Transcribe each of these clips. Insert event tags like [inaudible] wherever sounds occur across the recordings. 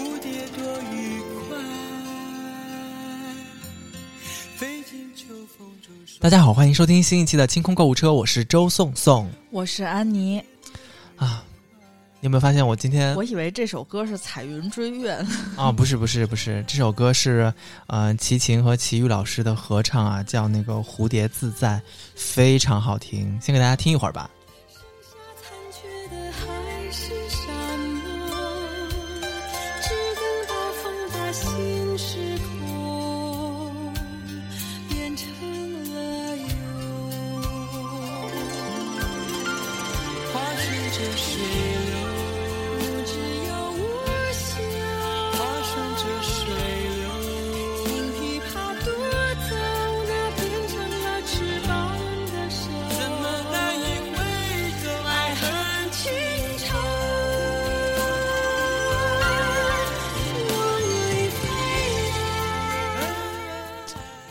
蝴蝶多愉快。飞进秋风中大家好，欢迎收听新一期的清空购物车，我是周颂颂我是安妮，啊。你有没有发现我今天我以为这首歌是《彩云追月》[laughs] 啊？不是不是不是，这首歌是呃齐秦和齐豫老师的合唱啊，叫那个《蝴蝶自在》，非常好听。先给大家听一会儿吧。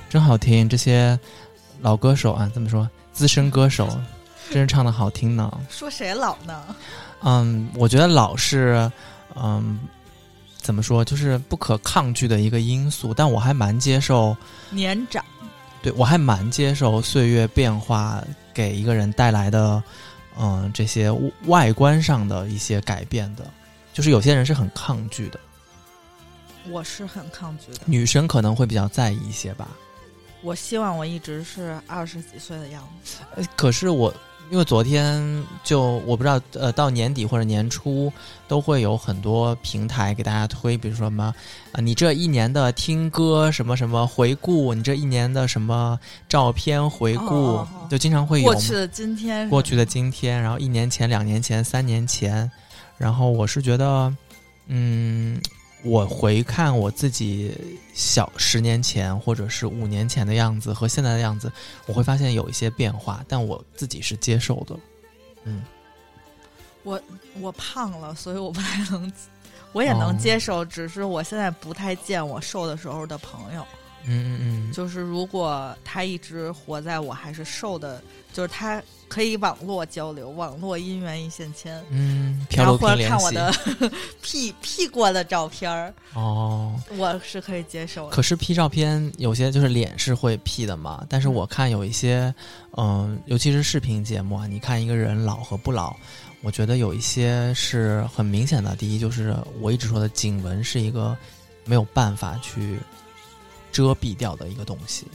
真好听，这些老歌手啊，这么说，资深歌手，真是唱的好听呢。说谁老呢？嗯，我觉得老是，嗯，怎么说，就是不可抗拒的一个因素。但我还蛮接受，年长，对我还蛮接受岁月变化给一个人带来的，嗯，这些外观上的一些改变的。就是有些人是很抗拒的，我是很抗拒的。女生可能会比较在意一些吧。我希望我一直是二十几岁的样子。呃，可是我因为昨天就我不知道，呃，到年底或者年初都会有很多平台给大家推，比如说什么啊、你这一年的听歌什么什么回顾，你这一年的什么照片回顾，哦哦哦。就经常会有过去的今天，过去的今天，然后一年前、两年前、三年前，然后我是觉得，嗯，我回看我自己小十年前或者是五年前的样子和现在的样子，我会发现有一些变化，但我自己是接受的。嗯，我我胖了，所以我不太能，[laughs] 我也能哦接受，只是我现在不太见我瘦的时候的朋友。嗯嗯嗯，就是如果他一直活在我还是瘦的，就是他可以网络交流，网络姻缘一线牵。嗯，然后或者看我的 [laughs] P P 过的照片儿，哦。我是可以接受的。可是 P 照片有些就是脸是会 P 的嘛，但是我看有一些，嗯、尤其是视频节目啊，你看一个人老和不老，我觉得有一些是很明显的。第一就是我一直说的颈纹是一个没有办法去遮蔽掉的一个东西。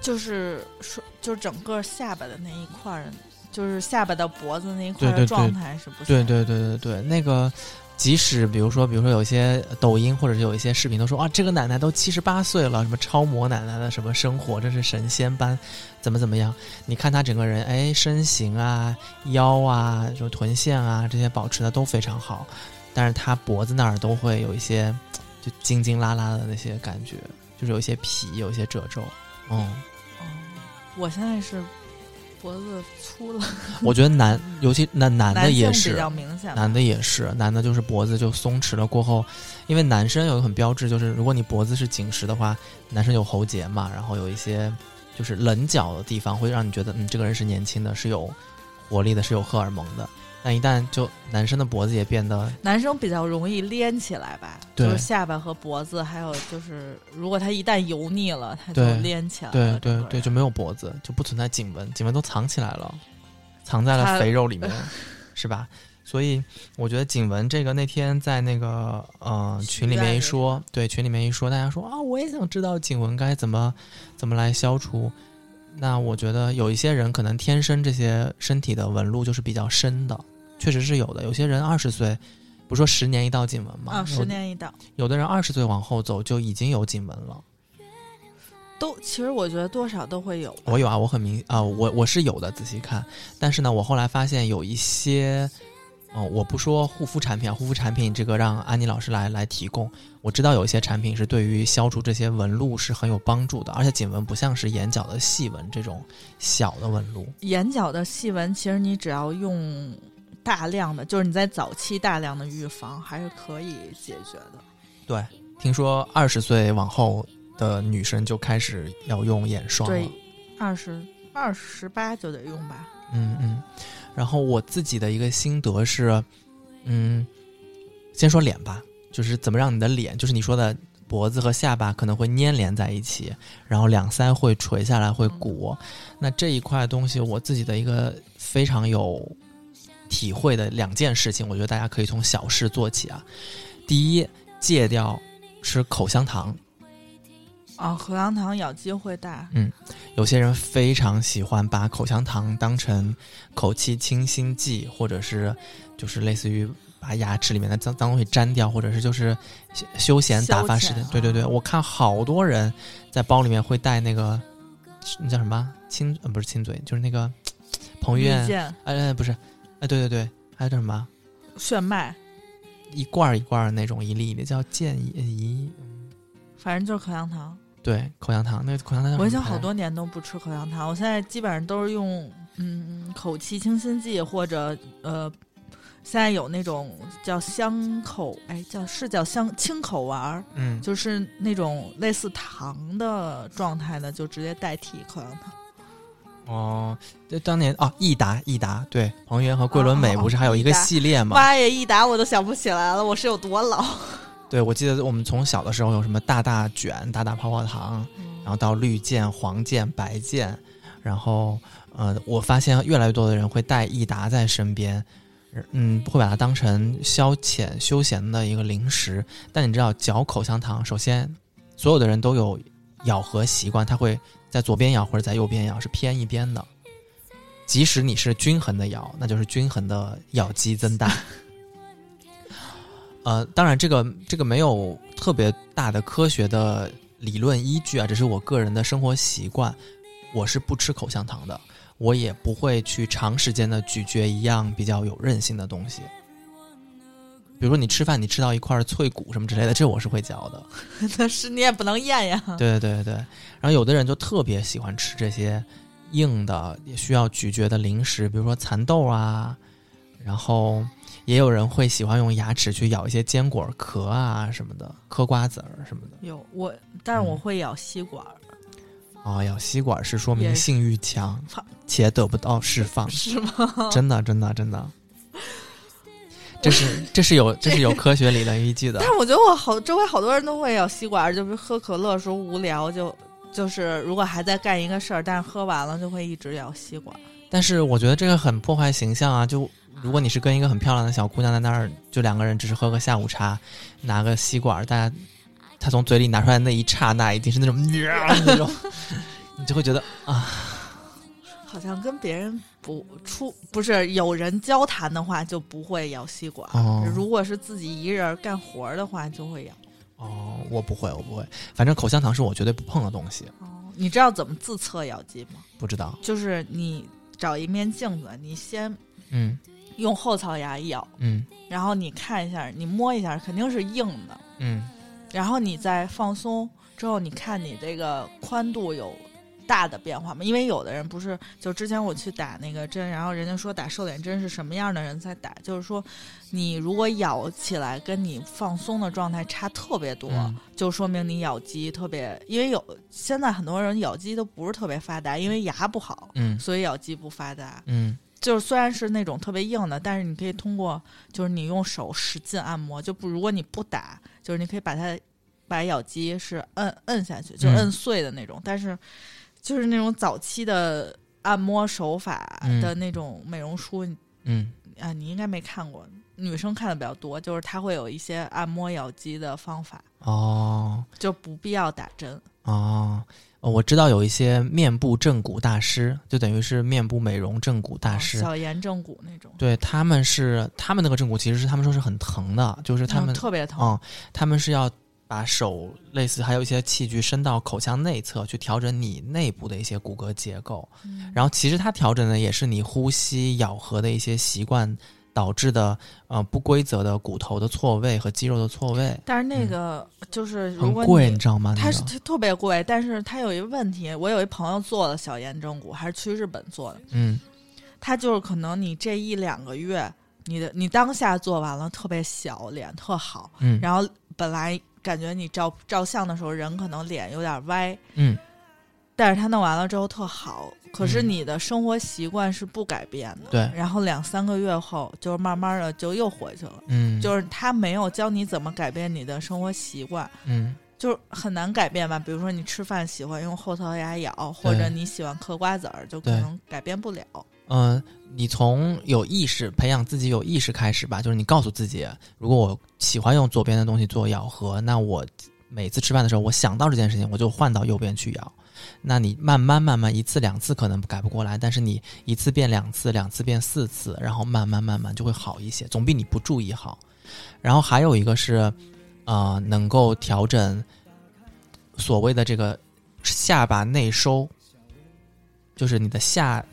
就是说，就是整个下巴的那一块儿，就是下巴到脖子那一块儿状态是不行。对对对对对，那个即使比如说，比如说有一些抖音或者是有一些视频都说啊，这个奶奶都七十八岁了，什么超模奶奶的什么生活，这是神仙般，怎么怎么样？你看她整个人，哎，身形啊、腰啊、什么臀线啊这些保持的都非常好，但是她脖子那儿都会有一些就筋筋拉拉的那些感觉，就是有一些皮，有一些褶皱。嗯，哦，我现在是脖子粗了，[laughs] 我觉得男，尤其男男的也是比较明显。男的也是，男的就是脖子就松弛了过后，因为男生有一个很标志，就是如果你脖子是紧实的话，男生有喉结嘛，然后有一些就是棱角的地方会让你觉得，嗯，这个人是年轻的，是有活力的，是有荷尔蒙的。但一旦就男生的脖子也变得，男生比较容易连起来吧，就是下巴和脖子，还有就是如果他一旦油腻了，他就对连起来了。对对对，就没有脖子，就不存在颈纹，颈纹都藏起来了，藏在了肥肉里面，[laughs] 是吧？所以我觉得颈纹这个那天在那个呃群里面一说，对群里面一说，大家说啊，我也想知道颈纹该怎么怎么来消除。那我觉得有一些人可能天生这些身体的纹路就是比较深的，确实是有的。有些人二十岁，不说十年一道颈纹嘛，啊，有十年一道。有的人二十岁往后走就已经有颈纹了。都其实我觉得多少都会有。我有啊，我很明啊、我我是有的，仔细看。但是呢，我后来发现有一些，嗯、我不说护肤产品啊，护肤产品这个让安妮老师来来提供。我知道有一些产品是对于消除这些纹路是很有帮助的，而且颈纹不像是眼角的细纹这种小的纹路。眼角的细纹，其实你只要用大量的，就是你在早期大量的预防，还是可以解决的。对，听说二十岁往后的女生就开始要用眼霜了对。，二十二十八就得用吧。嗯嗯，然后我自己的一个心得是，嗯，先说脸吧，就是怎么让你的脸，就是你说的脖子和下巴可能会粘连在一起，然后两腮会垂下来，会鼓。那这一块东西，我自己的一个非常有体会的两件事情，我觉得大家可以从小事做起啊。第一，戒掉吃口香糖。啊，口香糖咬肌会大，嗯有些人非常喜欢把口香糖当成口气清新剂，或者是就是类似于把牙齿里面的脏脏东西粘掉，或者是就是休休闲打发时间。对对对，我看好多人在包里面会带那个那叫什么亲呃不是亲嘴，就是那个 [tsk] 彭于晏见哎不是哎对对对，还有叫什么炫迈，一罐儿一罐儿的那种一粒一粒叫健怡反正就是口香糖。对口香糖那个口香糖我已经好多年都不吃口香糖，我现在基本上都是用嗯口气清新剂或者呃，现在有那种叫香口，哎，叫是叫香清口丸儿，嗯就是那种类似糖的状态的，就直接代替口香糖。哦，这当年啊，益达益达，对，彭于晏和桂纶镁哦不是还有一个系列吗？妈呀，益达我都想不起来了，我是有多老？对，我记得我们从小的时候有什么大大卷、大大泡泡糖，然后到绿箭、黄箭、白箭，然后呃，我发现越来越多的人会带益达在身边，嗯，会把它当成消遣、休闲的一个零食。但你知道，嚼口香糖，首先所有的人都有咬合习惯，它会在左边咬或者在右边咬，是偏一边的。即使你是均衡的咬，那就是均衡的咬肌增大。呃，当然，这个这个没有特别大的科学的理论依据啊，只是我个人的生活习惯。我是不吃口香糖的，我也不会去长时间的咀嚼一样比较有韧性的东西。比如说你吃饭，你吃到一块脆骨什么之类的，这我是会嚼的。[laughs] 但是你也不能咽呀。对对对对。然后有的人就特别喜欢吃这些硬的、也需要咀嚼的零食，比如说蚕豆啊，然后也有人会喜欢用牙齿去咬一些坚果壳啊什么的，嗑瓜子儿什么的。有我，但是我嗯会咬吸管儿，哦，咬吸管是说明性欲强且得不到释放，是吗？真的真的真的。这是这是有 [laughs] 这是有科学理论依据的但。是我觉得我好周围好多人都会咬吸管儿，就是喝可乐的时候无聊就就是如果还在干一个事儿，但是喝完了就会一直咬吸管儿。但是我觉得这个很破坏形象啊！就如果你是跟一个很漂亮的小姑娘在那儿，就两个人只是喝个下午茶，拿个吸管，大家她从嘴里拿出来那一刹那，一定是那种 [laughs] 那种，你就会觉得啊，好像跟别人不出不是有人交谈的话就不会咬吸管，哦。如果是自己一个人干活的话就会咬。哦，我不会，我不会，反正口香糖是我绝对不碰的东西，哦，你知道怎么自测咬肌吗？不知道，就是你找一面镜子，你先嗯。用后槽牙咬，嗯。然后你看一下，你摸一下，肯定是硬的。嗯。然后你再放松之后，你看你这个宽度有大的变化吗？因为有的人不是，就之前我去打那个针，然后人家说打瘦脸针是什么样的人在打，就是说你如果咬起来跟你放松的状态差特别多，嗯就说明你咬肌特别，因为有现在很多人咬肌都不是特别发达，因为牙不好，嗯所以咬肌不发达。嗯就是虽然是那种特别硬的，但是你可以通过就是你用手使劲按摩，就不如果你不打，就是你可以把它把咬肌是摁摁下去，就嗯摁碎的那种。但是就是那种早期的按摩手法的那种美容书、嗯啊，你应该没看过，女生看的比较多，就是它会有一些按摩咬肌的方法，哦就不必要打针。哦。呃我知道有一些面部正骨大师，就等于是面部美容正骨大师，小颜正骨那种，对他们是他们那个正骨其实是他们说是很疼的，就是他嗯们特别疼。嗯，他们是要把手类似还有一些器具伸到口腔内侧去调整你内部的一些骨骼结构，嗯然后其实它调整的也是你呼吸咬合的一些习惯导致的呃不规则的骨头的错位和肌肉的错位，但是那个就是如果贵，你你知道吗？那个它是特别贵，但是它有一个问题，我有一朋友做了小颜正骨，还是去日本做的。嗯他就是可能你这一两个月，你的你当下做完了特别小，脸特好，嗯然后本来感觉你照照相的时候人可能脸有点歪，嗯但是他弄完了之后特好，可是嗯你的生活习惯是不改变的。对然后两三个月后，就是慢慢的就又回去了。嗯，就是他没有教你怎么改变你的生活习惯，嗯就是很难改变吧。比如说你吃饭喜欢用后槽牙咬，或者你喜欢嗑瓜子儿，就可能改变不了。嗯、你从有意识培养自己有意识开始吧，就是你告诉自己，如果我喜欢用左边的东西做咬合，那我每次吃饭的时候，我想到这件事情，我就换到右边去咬。那你慢慢慢慢一次两次可能改不过来，但是你一次变两次，两次变四次，然后慢慢慢慢就会好一些，总比你不注意好。然后还有一个是，呃，能够调整所谓的这个下巴内收，就是你的下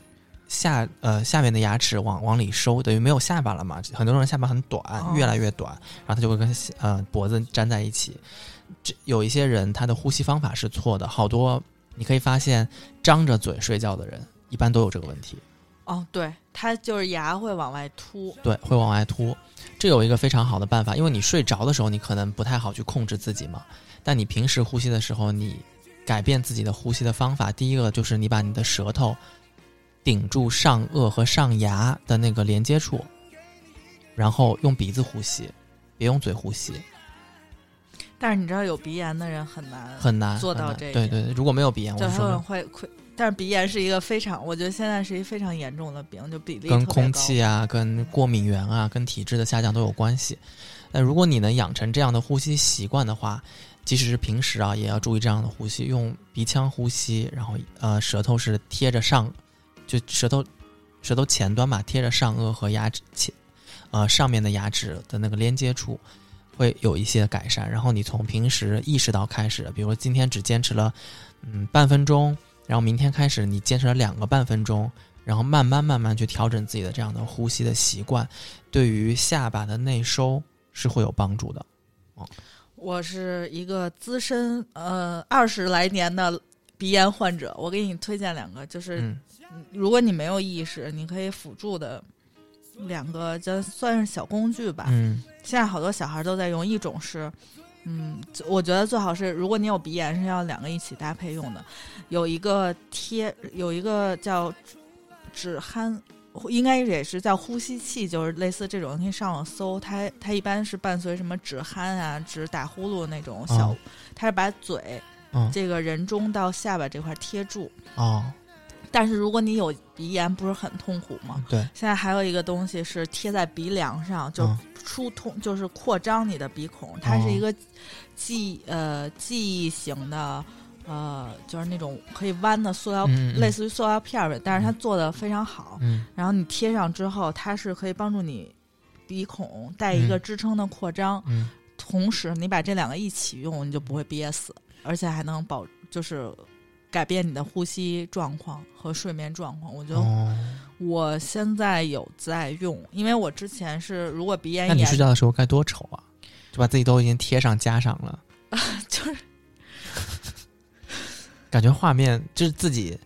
下呃下面的牙齿往往里收，等于没有下巴了嘛。很多人下巴很短，哦越来越短，然后他就会跟呃脖子粘在一起。这有一些人他的呼吸方法是错的，好多你可以发现张着嘴睡觉的人一般都有这个问题。哦，对，他就是牙会往外凸。对，会往外凸。这有一个非常好的办法，因为你睡着的时候，你可能不太好去控制自己嘛。但你平时呼吸的时候，你改变自己的呼吸的方法，第一个就是你把你的舌头顶住上颚和上牙的那个连接处，然后用鼻子呼吸，别用嘴呼吸，但是你知道有鼻炎的人很难，很难做到这对对对，如果没有鼻炎，我就会会。但是鼻炎是一个非常，我觉得现在是一个非常严重的病，就比例跟空气啊、跟过敏源啊、跟体质的下降都有关系。那如果你能养成这样的呼吸习惯的话，即使是平时啊，也要注意这样的呼吸，用鼻腔呼吸，然后呃，舌头是贴着上，就舌头舌头前端嘛，贴着上颚和牙齿前呃上面的牙齿的那个连接处，会有一些改善。然后你从平时意识到开始，比如说今天只坚持了嗯半分钟，然后明天开始你坚持了两个半分钟，然后慢慢慢慢去调整自己的这样的呼吸的习惯，对于下巴的内收是会有帮助的。我是一个资深呃二十来年的鼻炎患者，我给你推荐两个，就是、嗯如果你没有意识，你可以辅助的两个，就算是小工具吧。嗯现在好多小孩都在用，一种是，嗯，我觉得最好是，如果你有鼻炎，是要两个一起搭配用的。有一个贴，有一个叫止鼾，应该也是叫呼吸器，就是类似这种，你可以上网搜，它它一般是伴随什么止鼾啊、止打呼噜那种小，哦它是把嘴嗯这个人中到下巴这块贴住。哦但是如果你有鼻炎，不是很痛苦吗？对现在还有一个东西是贴在鼻梁上，就嗯疏通，就是扩张你的鼻孔。它是一个记呃记忆型的，呃，就是那种可以弯的塑料，嗯嗯嗯类似于塑料片儿呗，但是它做的非常好。嗯然后你贴上之后，它是可以帮助你鼻孔带一个嗯支撑的扩张，嗯同时你把这两个一起用，你就不会憋死，而且还能保就是。改变你的呼吸状况和睡眠状况，我觉得哦，我现在有在用，因为我之前是如果鼻炎那你睡觉的时候该多丑啊！就把自己都已经贴上加上了，啊 [laughs] 就是 [laughs] 感觉画面就是自己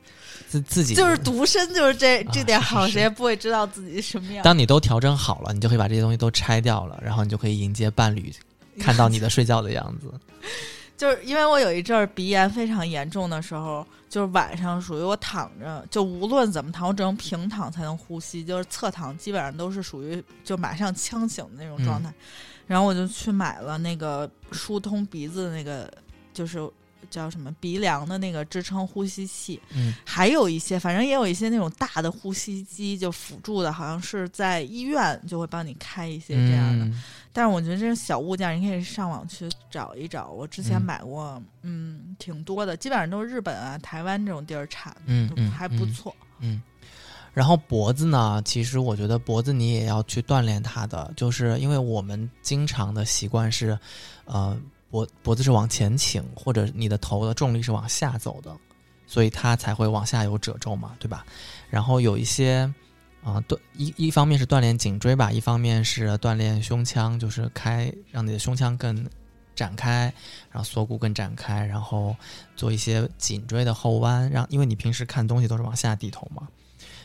自自己就是独身，就是这啊这点好，谁也不会知道自己什么样。当你都调整好了，你就可以把这些东西都拆掉了，然后你就可以迎接伴侣看到你的睡觉的样子。[laughs] 就是因为我有一阵儿鼻炎非常严重的时候，就是晚上属于我躺着，就无论怎么躺，我只能平躺才能呼吸，就是侧躺基本上都是属于就马上呛醒的那种状态。然后我就去买了那个疏通鼻子的那个，就是叫什么鼻梁的那个支撑呼吸器。嗯还有一些，反正也有一些那种大的呼吸机，就辅助的，好像是在医院就会帮你开一些这样的。嗯但是我觉得这种小物件，你可以上网去找一找。我之前嗯买过，嗯挺多的，基本上都是日本啊、台湾这种地儿产的，嗯嗯还不错。嗯。然后脖子呢，其实我觉得脖子你也要去锻炼它的，就是因为我们经常的习惯是，呃，脖脖子是往前倾，或者你的头的重力是往下走的，所以它才会往下有褶皱嘛，对吧？然后有一些。啊，锻一一方面是锻炼颈椎吧，一方面是锻炼胸腔，就是开让你的胸腔更展开，然后锁骨更展开，然后做一些颈椎的后弯，让因为你平时看东西都是往下低头嘛，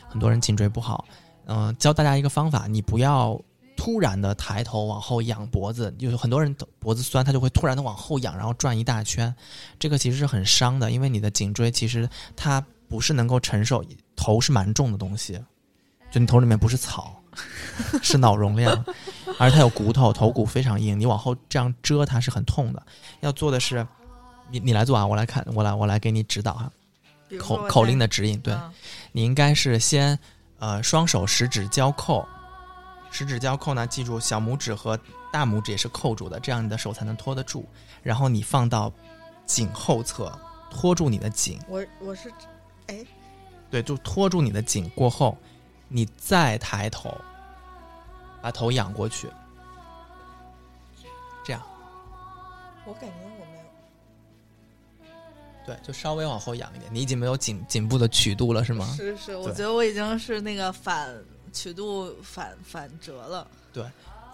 很多人颈椎不好。嗯、教大家一个方法，你不要突然的抬头往后仰脖子，就很多人脖子酸，他就会突然的往后仰，然后转一大圈，这个其实是很伤的，因为你的颈椎其实它不是能够承受，头是蛮重的东西，就你头里面不是草，是脑容量，而它有骨头，头骨非常硬，你往后这样遮它是很痛的。要做的是，你你来做啊，我来看，我来我来给你指导哈，口口令的指引，对。嗯你应该是先呃双手食指交扣，食指交扣呢，记住小拇指和大拇指也是扣住的，这样你的手才能托得住。然后你放到颈后侧，托住你的颈，我我是哎，对，就托住你的颈过后，你再抬头，把头仰过去，这样我感觉我没有。对，就稍微往后仰一点。你已经没有颈颈部的曲度了，是吗？是是，我觉得我已经是那个反曲度反反折了。对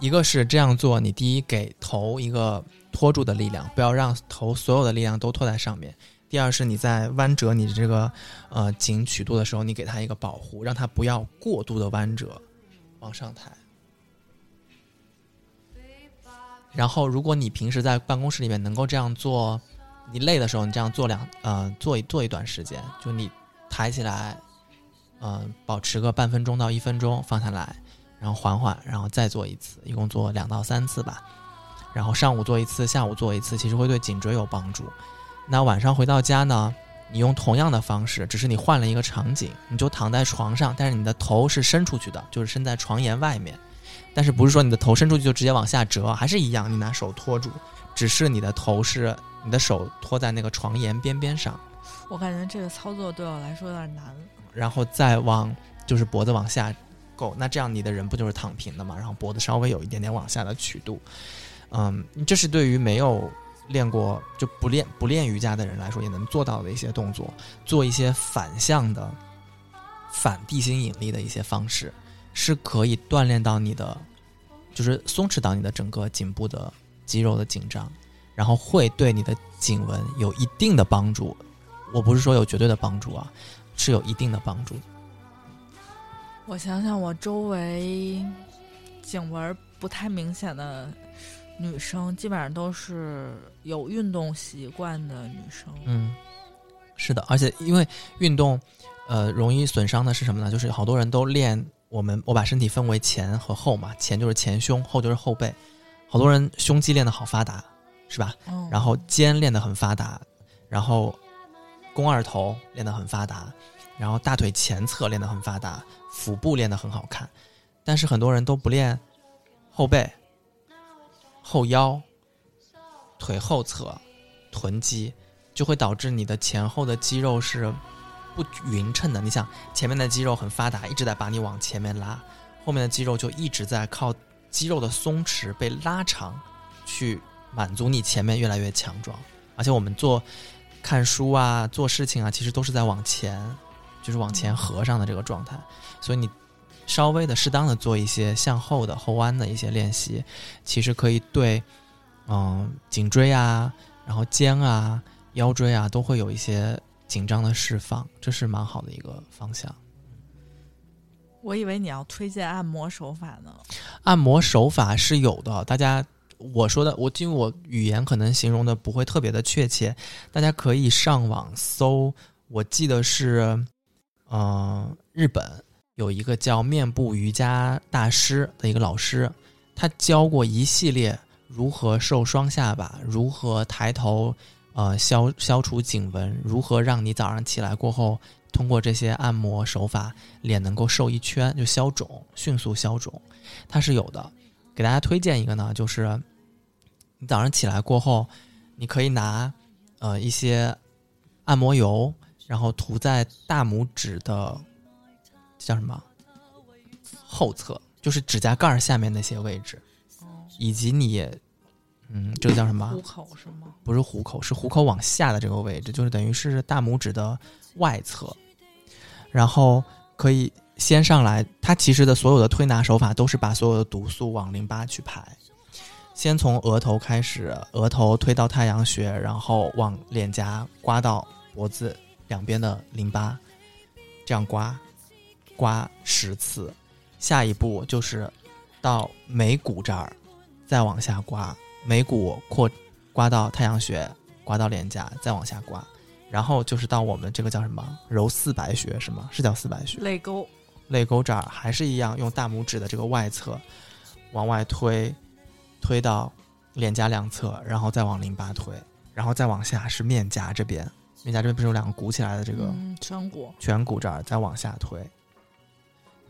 一个是这样做，你第一给头一个托住的力量，不要让头所有的力量都托在上面。第二是你在弯折你这个呃颈曲度的时候，你给它一个保护，让它不要过度的弯折往上抬。然后，如果你平时在办公室里面能够这样做，你累的时候，你这样做两呃做一做一段时间，就你抬起来，呃，保持个半分钟到一分钟，放下来，然后缓缓，然后再做一次，一共做两到三次吧。然后上午做一次，下午做一次，其实会对颈椎有帮助。那晚上回到家呢，你用同样的方式，只是你换了一个场景，你就躺在床上，但是你的头是伸出去的，就是伸在床沿外面。但是不是说你的头伸出去就直接往下折，还是一样，你拿手托住，只是你的头是你的手托在那个床沿边边上，我感觉这个操作对我来说有点难。然后再往就是脖子往下够，那这样你的人不就是躺平的嘛？然后脖子稍微有一点点往下的曲度，嗯，这是对于没有练过就不练不练瑜伽的人来说也能做到的一些动作，做一些反向的反地心引力的一些方式，是可以锻炼到你的，就是松弛到你的整个颈部的肌肉的紧张，然后会对你的颈纹有一定的帮助。我不是说有绝对的帮助啊，是有一定的帮助。我想想，我周围颈纹不太明显的女生，基本上都是有运动习惯的女生。嗯，是的，而且因为运动，呃，容易损伤的是什么呢？就是好多人都练我们我把身体分为前和后嘛，前就是前胸，后就是后背。好多人胸肌练得好发达，是吧？嗯，然后肩练得很发达，然后肱二头练得很发达，然后大腿前侧练得很发达，腹部练得很好看，但是很多人都不练后背、后腰、腿后侧、臀肌，就会导致你的前后的肌肉是不匀称的。你想，前面的肌肉很发达，一直在把你往前面拉，后面的肌肉就一直在靠肌肉的松弛被拉长，去满足你前面越来越强壮。而且我们做看书啊、做事情啊，其实都是在往前，就是往前合上的这个状态。所以你稍微的、适当的做一些向后的后弯的一些练习，其实可以对嗯颈椎啊、然后肩啊、腰椎啊都会有一些紧张的释放，这是蛮好的一个方向。我以为你要推荐按摩手法呢。按摩手法是有的，大家我说的，我因为我语言可能形容的不会特别的确切，大家可以上网搜，我记得是，嗯、日本有一个叫面部瑜伽大师的一个老师，他教过一系列如何瘦双下巴，如何抬头，呃，消消除颈纹，如何让你早上起来过后。通过这些按摩手法，脸能够瘦一圈，就消肿，迅速消肿。它是有的。给大家推荐一个呢，就是你早上起来过后，你可以拿呃一些按摩油，然后涂在大拇指的叫什么后侧，就是指甲盖儿下面那些位置，哦，以及你嗯，这个叫什么虎？口是吗？不是虎口，是虎口往下的这个位置，就是等于是大拇指的外侧，然后可以先上来。它其实的所有的推拿手法都是把所有的毒素往淋巴去排，先从额头开始，额头推到太阳穴，然后往脸颊刮到脖子两边的淋巴，这样刮，刮十次。下一步就是到眉骨这儿，再往下刮，眉骨扩刮到太阳穴，刮到脸颊，再往下刮，然后就是到我们这个叫什么揉四白穴是吗？是叫四白穴？泪沟，泪沟这儿还是一样，用大拇指的这个外侧往外推，推到脸颊两侧，然后再往淋巴推，然后再往下是面颊这边，面颊这边不是有两个鼓起来的这个嗯，颧骨，颧骨这儿，再往下推。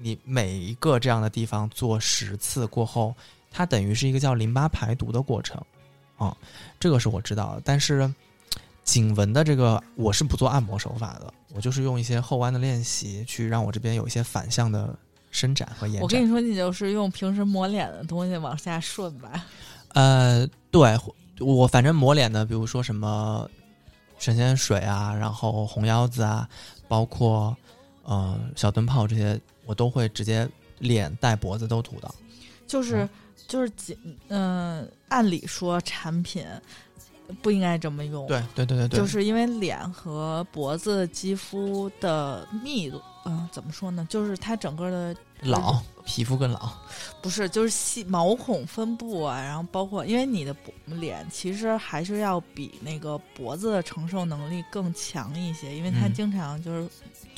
你每一个这样的地方做十次过后，它等于是一个叫淋巴排毒的过程，啊、这个是我知道的。但是颈纹的这个我是不做按摩手法的，我就是用一些后弯的练习去让我这边有一些反向的伸展和延展。我跟你说，你就是用平时抹脸的东西往下顺吧。呃，对我反正抹脸的，比如说什么神仙水啊，然后红腰子啊，包括呃小灯泡这些，我都会直接脸带脖子都涂的。就是嗯就是仅嗯、按理说产品不应该这么用，对对对对对，就是因为脸和脖子肌肤的密度，嗯、怎么说呢？就是它整个的老皮肤更老。不是就是细毛孔分布啊，然后包括因为你的脸其实还是要比那个脖子的承受能力更强一些，因为它嗯经常就是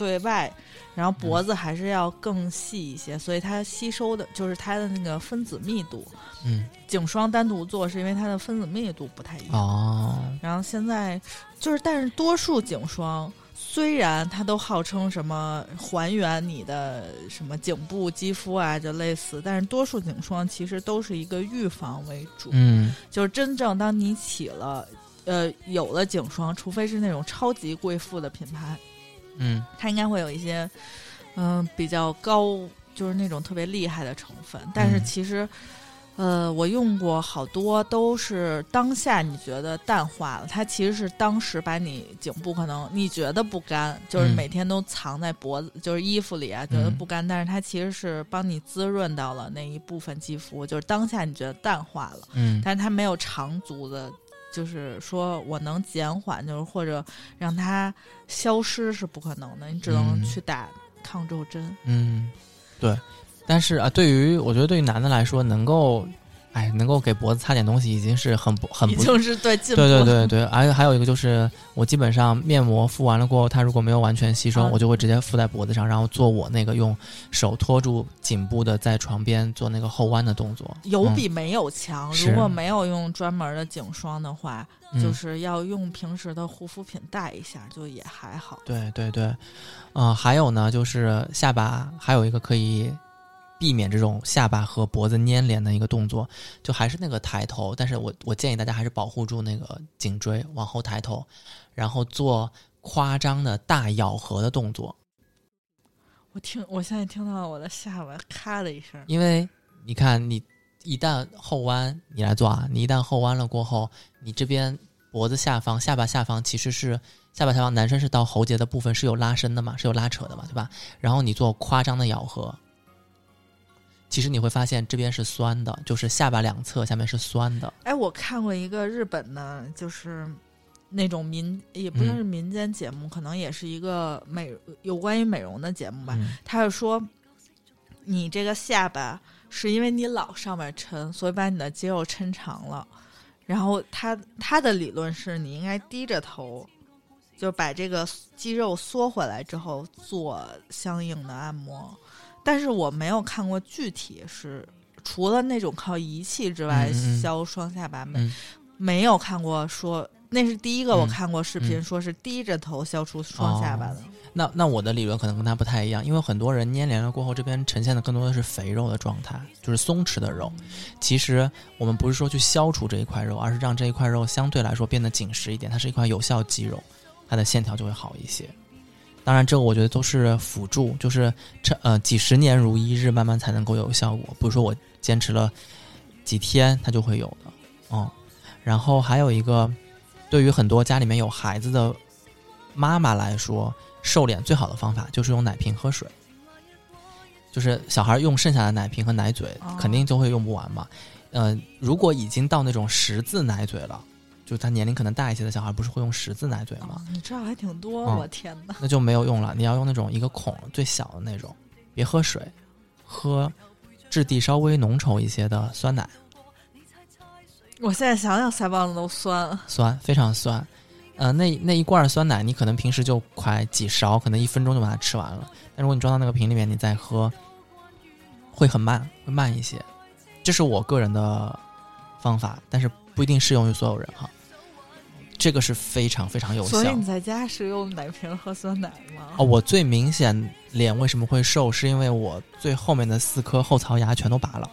对外，然后脖子还是要更细一些，所以它吸收的就是它的那个分子密度。嗯颈霜单独做是因为它的分子密度不太一样。哦，然后现在就是，但是多数颈霜虽然它都号称什么还原你的什么颈部肌肤啊，就类似，但是多数颈霜其实都是一个预防为主，嗯就是真正当你起了。呃，有了颈霜，除非是那种超级贵妇的品牌，嗯它应该会有一些，嗯、比较高，就是那种特别厉害的成分。但是嗯其实，呃，我用过好多都是当下你觉得淡化了，它其实是当时把你颈部可能你觉得不干，就是嗯每天都藏在脖子，就是衣服里啊，觉得嗯不干，但是它其实是帮你滋润到了那一部分肌肤，就是当下你觉得淡化了。嗯但是它没有长足的，就是说我能减缓，就是或者让它消失是不可能的，你只能嗯去打抗皱针。嗯，对。但是啊，对于我觉得对于男的来说，能够，哎，能够给脖子擦点东西，已经是很不很不 [laughs] 已经是对进步对。对对对，而且还有一个就是，我基本上面膜敷完了过后，它如果没有完全吸收，啊我就会直接敷在脖子上，然后做我那个用手托住颈部的，在床边做那个后弯的动作。嗯有比没有强。是如果没有用专门的颈霜的话，嗯就是要用平时的护肤品带一下，就也还好。对对对，嗯、还有呢，就是下巴还有一个可以避免这种下巴和脖子粘连的一个动作，就还是那个抬头，但是我我建议大家还是保护住那个颈椎，往后抬头，然后做夸张的大咬合的动作。我听，我现在听到我的下巴咔的一声，因为你看，你一旦后弯，你来做啊，你一旦后弯了过后，你这边脖子下方、下巴下方其实是下巴下方，男生是到喉结的部分是有拉伸的嘛，是有拉扯的嘛，对吧？然后你做夸张的咬合，其实你会发现这边是酸的，就是下巴两侧下面是酸的。哎，我看过一个日本的，就是那种民，也不算是民间节目，可能也是一个美有关于美容的节目吧。嗯他是说，你这个下巴是因为你老上面抻，所以把你的肌肉抻长了。然后他他的理论是你应该低着头，就把这个肌肉缩回来之后做相应的按摩。但是我没有看过具体是除了那种靠仪器之外嗯嗯嗯消双下巴，没、嗯没有看过说那是第一个我嗯看过视频，嗯说是低着头消除双下巴的。那那我的理论可能跟他不太一样，因为很多人粘连了过后，这边呈现的更多的是肥肉的状态，就是松弛的肉。其实我们不是说去消除这一块肉，而是让这一块肉相对来说变得紧实一点，它是一块有效肌肉，它的线条就会好一些。当然，这个我觉得都是辅助，就是这呃几十年如一日，慢慢才能够有效果。不是说我坚持了几天它就会有的，嗯。然后还有一个，对于很多家里面有孩子的妈妈来说，瘦脸最好的方法就是用奶瓶喝水。就是小孩用剩下的奶瓶和奶嘴哦，肯定就会用不完嘛。呃，如果已经到那种十字奶嘴了，就他年龄可能大一些的小孩，不是会用十字奶嘴吗？哦，你知道还挺多，嗯我天哪！那就没有用了。你要用那种一个孔最小的那种，别喝水，喝质地稍微浓稠一些的酸奶，我现在想想腮帮子都酸。酸非常酸。呃，那那一罐酸奶，你可能平时就快几勺，可能一分钟就把它吃完了。但如果你装到那个瓶里面，你再喝，会很慢，会慢一些。这是我个人的方法，但是不一定适用于所有人哈。这个是非常非常有效所以。你在家是用奶瓶喝酸奶吗？哦，我最明显脸为什么会瘦，是因为我最后面的四颗后槽牙全都拔了。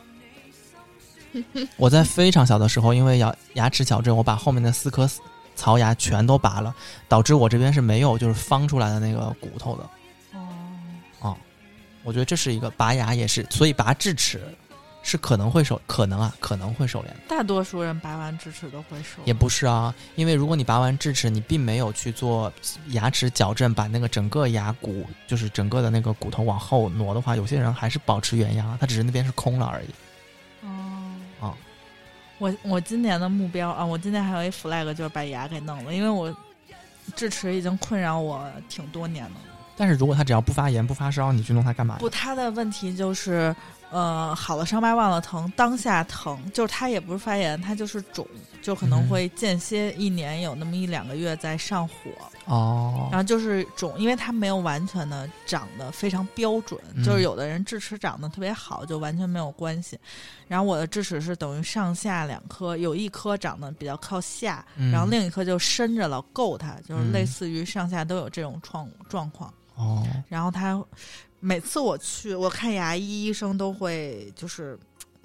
[laughs] 我在非常小的时候，因为牙牙齿矫正，我把后面的四颗槽牙全都拔了，导致我这边是没有就是方出来的那个骨头的。哦，我觉得这是一个拔牙也是，所以拔智齿是可能会瘦，可能啊可能会瘦脸的，大多数人拔完智齿都会瘦。也不是啊，因为如果你拔完智齿，你并没有去做牙齿矫正，把那个整个牙骨就是整个的那个骨头往后挪的话，有些人还是保持原样，他只是那边是空了而已。哦哦我我今年的目标啊，我今年还有一 flag 就是把牙给弄了，因为我智齿已经困扰我挺多年了。但是如果他只要不发炎不发烧，你去弄它干嘛呀？不，他的问题就是，呃，好了伤疤忘了疼，当下疼，就是它也不是发炎，它就是肿，就可能嗯会间歇一年有那么一两个月在上火，哦然，后就是肿，因为它没有完全的长得非常标准，嗯就是有的人智齿长得特别好，就完全没有关系。然后我的智齿是等于上下两颗，有一颗长得比较靠下，嗯然后另一颗就伸着了够它，就是嗯类似于上下都有这种状状况。哦，然后他每次我去我看牙医，医生都会就是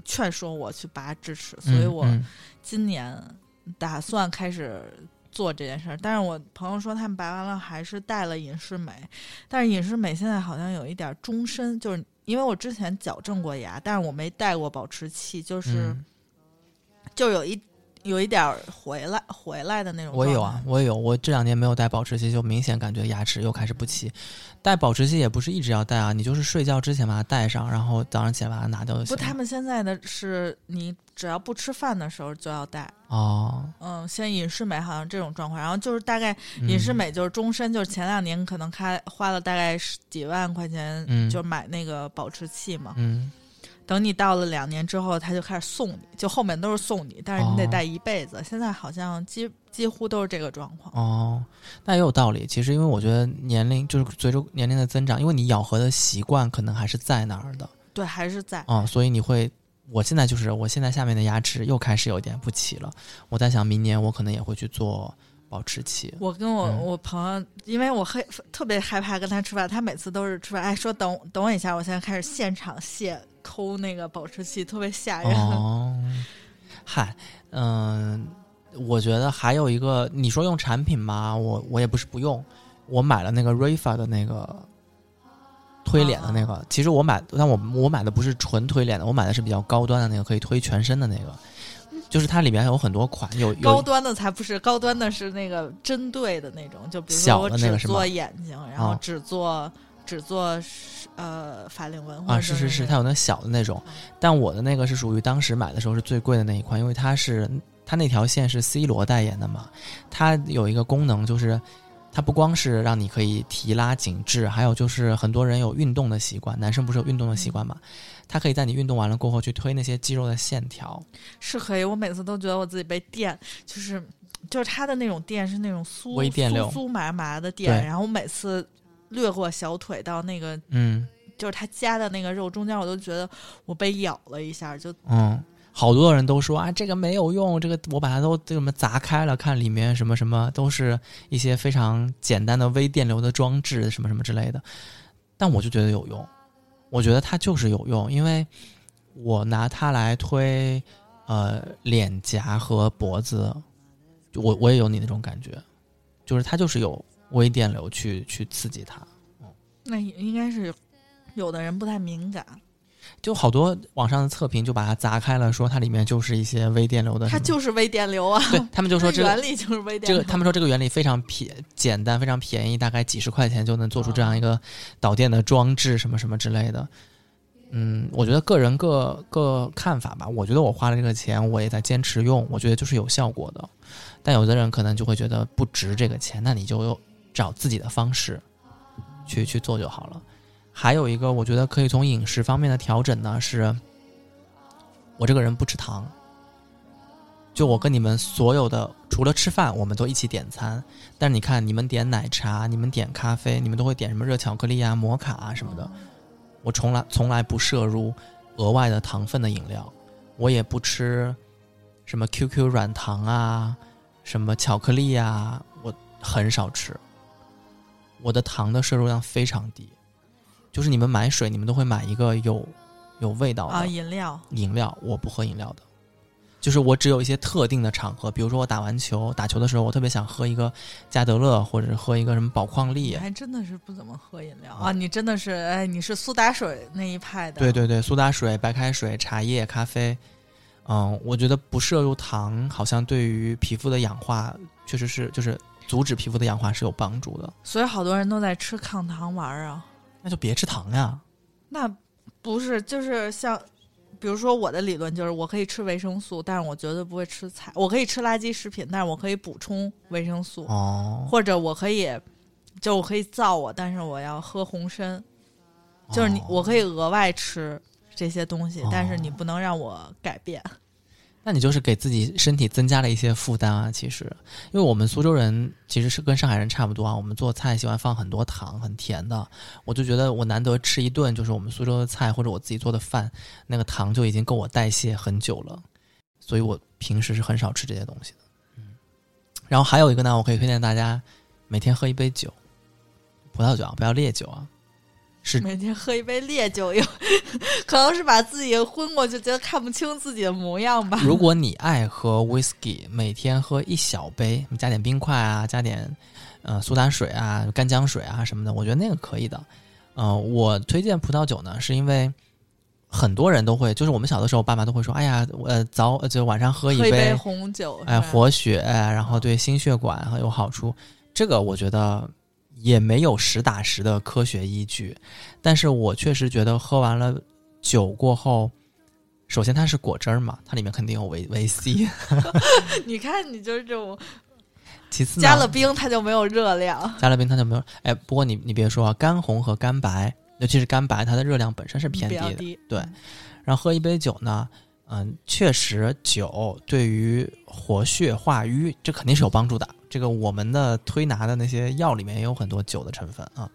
劝说我去拔智齿，所以我嗯今年打算开始做这件事儿。但是我朋友说他们拔完了还是带了隐适美，但是隐适美现在好像有一点终身，就是因为我之前矫正过牙，但是我没带过保持器，就是、嗯就有一有一点儿回来回来的那种。我有啊，，我也有。我这两年没有戴保持器，就明显感觉牙齿又开始不齐。戴保持器也不是一直要戴啊，你就是睡觉之前把它戴上，然后早上起来把它拿掉就行不，他们现在的是你只要不吃饭的时候就要戴。哦，嗯，现在隐适美好像这种状况，然后就是大概嗯隐适美就是终身，就是前两年可能开花了大概十几万块钱，嗯就买那个保持器嘛。嗯，等你到了两年之后，他就开始送你，就后面都是送你，但是你得哦戴一辈子。现在好像几几乎都是这个状况。哦，那也有道理。其实因为我觉得年龄就是随着年龄的增长，因为你咬合的习惯可能还是在那儿的对，还是在。啊、所以你会。我现在就是，我现在下面的牙齿又开始有点不齐了。我在想，明年我可能也会去做保持器。我跟我、嗯我朋友，因为我害特别害怕跟他吃饭，他每次都是吃饭，哎，说等等我一下，我现在开始现场卸抠那个保持器，特别吓人。哦，嗨，嗯、我觉得还有一个，你说用产品吗？我我也不是不用，我买了那个 Rifa 的那个推脸的那个。其实我买，但我我买的不是纯推脸的，我买的是比较高端的那个，可以推全身的那个。就是它里面有很多款，有有高端的才不是，高端的是那个针对的那种，就比如说小我只做眼睛，然后哦只做、只做呃法令纹啊，是是是，它有那小的那种嗯，但我的那个是属于当时买的时候是最贵的那一款，因为它是它那条线是 C 罗代言的嘛，它有一个功能就是。它不光是让你可以提拉紧致，还有就是很多人有运动的习惯，男生不是有运动的习惯嘛？它可以在你运动完了过后去推那些肌肉的线条。是可以。我每次都觉得我自己被电，就是就是它的那种电是那种酥微电流酥酥麻麻的电，然后我每次掠过小腿到那个嗯就是它夹的那个肉中间，我都觉得我被咬了一下，就嗯，好多人都说啊，这个没有用，这个我把它都这么砸开了，看里面什么什么，都是一些非常简单的微电流的装置，什么什么之类的。但我就觉得有用，我觉得它就是有用，因为我拿它来推呃脸颊和脖子，就我我也有你那种感觉，就是它就是有微电流去去刺激它。那应该是有的人不太敏感，就好多网上的测评就把它砸开了，说它里面就是一些微电流的它，就是微电流啊。对他们就说这个原理就是微电流。这个，他们说这个原理非常便简单，非常便宜，大概几十块钱就能做出这样一个导电的装置，什么什么之类的。嗯，我觉得个人各各看法吧。我觉得我花了这个钱，我也在坚持用，我觉得就是有效果的。但有的人可能就会觉得不值这个钱，那你就找自己的方式去去做就好了。还有一个，我觉得可以从饮食方面的调整呢，是我这个人不吃糖。就我跟你们所有的，除了吃饭，我们都一起点餐。但是你看，你们点奶茶，你们点咖啡，你们都会点什么热巧克力啊、摩卡啊什么的。我从来从来不摄入额外的糖分的饮料，我也不吃什么 QQ 软糖啊、什么巧克力啊，我很少吃。我的糖的摄入量非常低，就是你们买水，你们都会买一个有有味道的啊，饮料饮料，我不喝饮料的，就是我只有一些特定的场合，比如说我打完球，打球的时候，我特别想喝一个加德乐，或者是喝一个什么宝矿力。你还真的是不怎么喝饮料啊！你真的是哎，你是苏打水那一派的。对对对，苏打水、白开水、茶叶、咖啡，嗯，我觉得不摄入糖，好像对于皮肤的氧化确实是，就是阻止皮肤的氧化是有帮助的。所以好多人都在吃抗糖丸儿啊。那就别吃糖呀。那不是，就是像，比如说我的理论就是，我可以吃维生素，但是我绝对不会吃菜。我可以吃垃圾食品，但是我可以补充维生素，哦，或者我可以，就我可以造我，但是我要喝红参，就是你，哦我可以额外吃这些东西，哦但是你不能让我改变。那你就是给自己身体增加了一些负担啊。其实，因为我们苏州人其实是跟上海人差不多啊，我们做菜喜欢放很多糖，很甜的。我就觉得我难得吃一顿就是我们苏州的菜或者我自己做的饭，那个糖就已经够我代谢很久了，所以我平时是很少吃这些东西的。嗯，然后还有一个呢，我可以推荐大家每天喝一杯酒，葡萄酒啊，不要烈酒啊。是每天喝一杯烈酒，有可能是把自己昏过去，觉得看不清自己的模样吧。如果你爱喝 whisky，每天喝一小杯，加点冰块啊，加点呃苏打水啊、干姜水啊什么的，我觉得那个可以的。呃，我推荐葡萄酒呢，是因为很多人都会，就是我们小的时候，爸妈都会说，哎呀，呃早呃就晚上喝一喝一杯，红酒，哎活血，然后对心血管很有好处。这个我觉得也没有实打实的科学依据，但是我确实觉得喝完了酒过后，首先它是果汁儿嘛，它里面肯定有维维 C。[laughs] 你看你就是这种 [laughs] 其次呢加了冰，它就没有热量。加了冰它就没有。哎，不过你你别说啊，干红和干白，尤其是干白，它的热量本身是偏低的。低，对然后喝一杯酒呢，嗯，确实酒对于活血化瘀这肯定是有帮助的。这个我们的推拿的那些药里面也有很多酒的成分啊。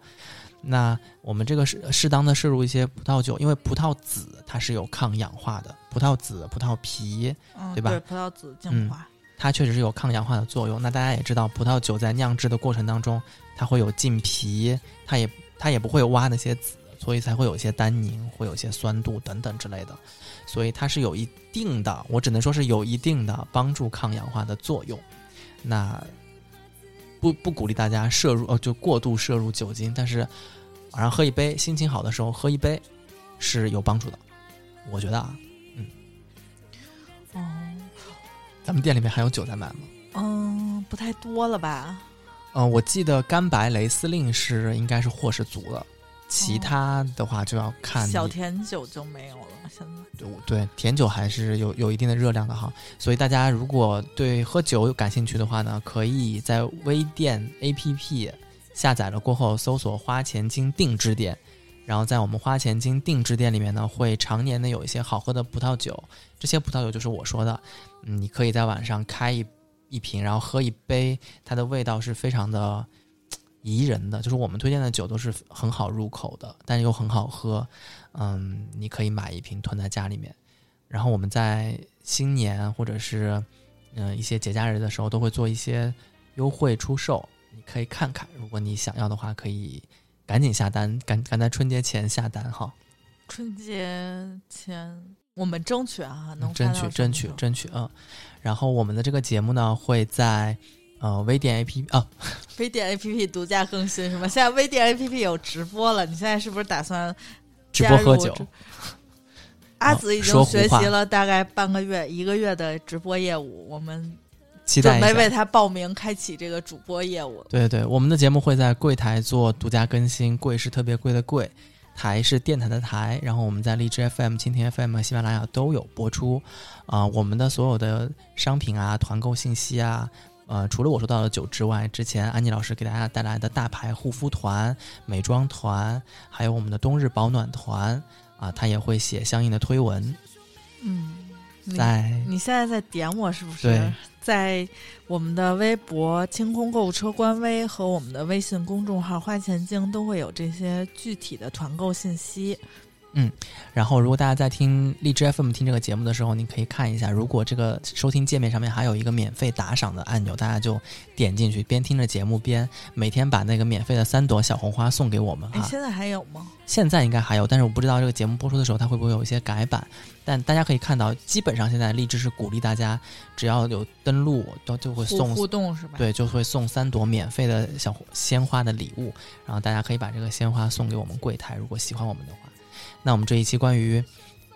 那我们这个适适当的摄入一些葡萄酒，因为葡萄籽它是有抗氧化的，葡萄籽、葡萄皮嗯，对吧对葡萄籽精华，它确实是有抗氧化的作用。那大家也知道，葡萄酒在酿制的过程当中，它会有浸皮，它也它也不会挖那些籽，所以才会有一些单宁，会有一些酸度等等之类的。所以它是有一定的，我只能说是有一定的帮助抗氧化的作用。那不不鼓励大家摄入，呃，就过度摄入酒精，但是晚上喝一杯，心情好的时候喝一杯是有帮助的。我觉得啊，嗯哦，咱们店里面还有酒在卖吗？嗯，不太多了吧？嗯、我记得干白雷司令是应该是货是足了，其他的话就要看你小甜酒就没有了，现在。对对甜酒还是有有一定的热量的哈，所以大家如果对喝酒感兴趣的话呢，可以在微店 APP 下载了过后搜索“花钱精定制店”，然后在我们花钱精定制店里面呢，会常年的有一些好喝的葡萄酒，这些葡萄酒就是我说的，嗯，你可以在晚上开一一瓶，然后喝一杯，它的味道是非常的嘖宜人的，就是我们推荐的酒都是很好入口的，但是又很好喝，嗯，你可以买一瓶囤在家里面，然后我们在新年或者是嗯、呃一些节假日的时候都会做一些优惠出售，你可以看看，如果你想要的话，可以赶紧下单，赶赶在春节前下单哈，春节前我们争取啊，能嗯争取争取争取嗯，然后我们的这个节目呢会在呃微店 APP 啊微店 APP 独家更新是吗？现在微店 APP 有直播了，你现在是不是打算直播喝酒？阿紫已经学习了大概半个月、一个月的直播业务，我们准备为他报名开启这个主播业务。对对，我们的节目会在柜台做独家更新，柜是特别贵的柜，台是电台的台，然后我们在荔枝 FM、蜻蜓 FM 和喜马拉雅都有播出。啊、我们的所有的商品啊、团购信息啊，呃，除了我说到的酒之外，之前安妮老师给大家带来的大牌护肤团、美妆团，还有我们的冬日保暖团啊，他也会写相应的推文。嗯，你在你现在在点我是不是对？在我们的微博“清空购物车”官微和我们的微信公众号“花钱精”都会有这些具体的团购信息。然后，如果大家在听荔枝 FM 听这个节目的时候，你可以看一下，如果这个收听界面上面还有一个免费打赏的按钮，大家就点进去，边听着节目边每天把那个免费的三朵小红花送给我们哎，哈。现在还有吗？现在应该还有，但是我不知道这个节目播出的时候它会不会有一些改版。但大家可以看到，基本上现在荔枝是鼓励大家，只要有登录，都就会送互动是吧？，对，就会送三朵免费的小鲜花的礼物，然后大家可以把这个鲜花送给我们柜台，如果喜欢我们的话。那我们这一期关于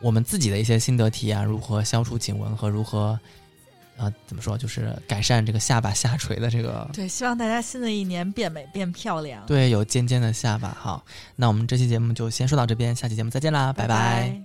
我们自己的一些心得体验如何消除颈纹和如何啊怎么说就是改善这个下巴下垂的这个对希望大家新的一年变美变漂亮。对有尖尖的下巴好。那我们这期节目就先说到这边下期节目再见啦拜拜。